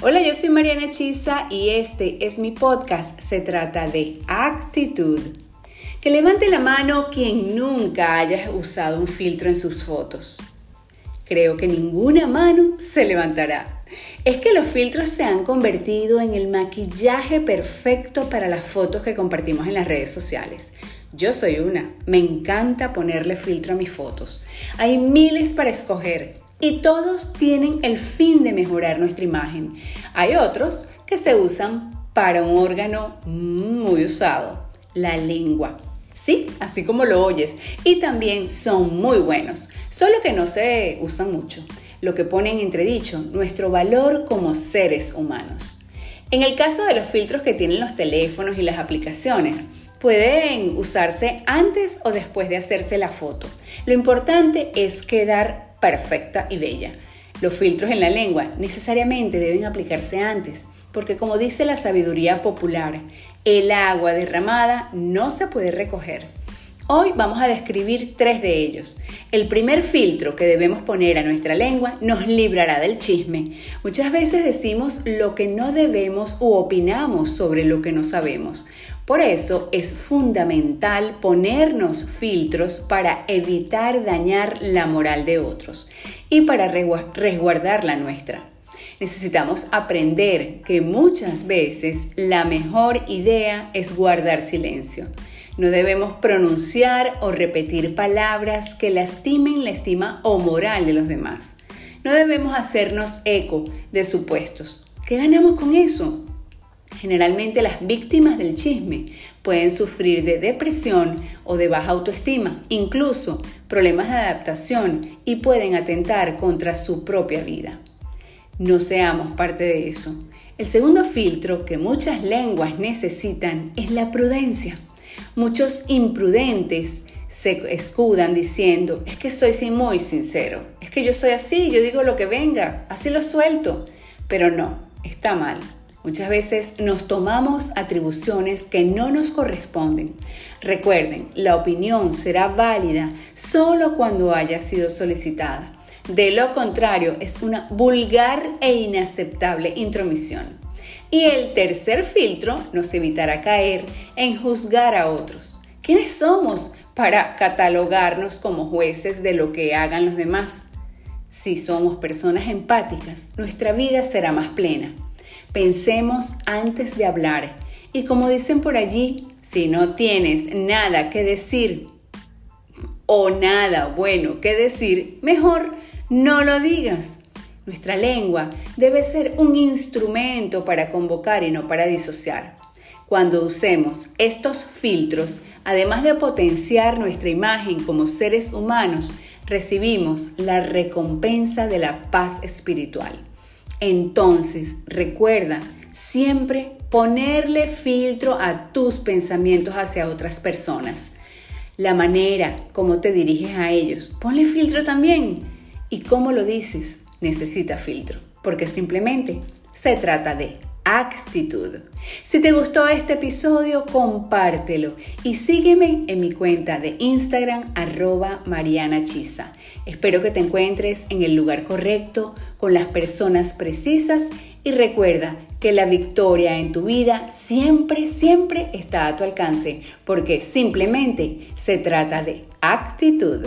Hola, yo soy Mariana Chisa y este es mi podcast. Se trata de actitud. Que levante la mano quien nunca haya usado un filtro en sus fotos. Creo que ninguna mano se levantará. Es que los filtros se han convertido en el maquillaje perfecto para las fotos que compartimos en las redes sociales. Yo soy una, me encanta ponerle filtro a mis fotos. Hay miles para escoger y todos tienen el fin de mejorar nuestra imagen. Hay otros que se usan para un órgano muy usado, la lengua. Sí, así como lo oyes. Y también son muy buenos, solo que no se usan mucho, lo que pone en entredicho nuestro valor como seres humanos. En el caso de los filtros que tienen los teléfonos y las aplicaciones, pueden usarse antes o después de hacerse la foto. Lo importante es quedar perfecta y bella. Los filtros en la lengua necesariamente deben aplicarse antes, porque como dice la sabiduría popular, el agua derramada no se puede recoger. Hoy vamos a describir tres de ellos. El primer filtro que debemos poner a nuestra lengua nos librará del chisme. Muchas veces decimos lo que no debemos u opinamos sobre lo que no sabemos. Por eso es fundamental ponernos filtros para evitar dañar la moral de otros y para resguardar la nuestra. Necesitamos aprender que muchas veces la mejor idea es guardar silencio. No debemos pronunciar o repetir palabras que lastimen la estima o moral de los demás. No debemos hacernos eco de supuestos. ¿Qué ganamos con eso? Generalmente las víctimas del chisme pueden sufrir de depresión o de baja autoestima, incluso problemas de adaptación y pueden atentar contra su propia vida. No seamos parte de eso. El segundo filtro que muchas lenguas necesitan es la prudencia. Muchos imprudentes se escudan diciendo, es que soy muy sincero, es que yo soy así, yo digo lo que venga, así lo suelto. Pero no, está mal. Muchas veces nos tomamos atribuciones que no nos corresponden. Recuerden, la opinión será válida solo cuando haya sido solicitada. De lo contrario, es una vulgar e inaceptable intromisión. Y el tercer filtro nos evitará caer en juzgar a otros. ¿Quiénes somos para catalogarnos como jueces de lo que hagan los demás? Si somos personas empáticas, nuestra vida será más plena. Pensemos antes de hablar. Y como dicen por allí, si no tienes nada que decir o nada bueno que decir, mejor no lo digas. Nuestra lengua debe ser un instrumento para convocar y no para disociar. Cuando usemos estos filtros, además de potenciar nuestra imagen como seres humanos, recibimos la recompensa de la paz espiritual. Entonces, recuerda siempre ponerle filtro a tus pensamientos hacia otras personas. La manera como te diriges a ellos, ponle filtro también. Y cómo lo dices, necesita filtro, porque simplemente se trata de actitud. Si te gustó este episodio, compártelo y sígueme en mi cuenta de Instagram arroba Mariana Chisa. Espero que te encuentres en el lugar correcto, con las personas precisas y recuerda que la victoria en tu vida siempre, siempre está a tu alcance porque simplemente se trata de actitud.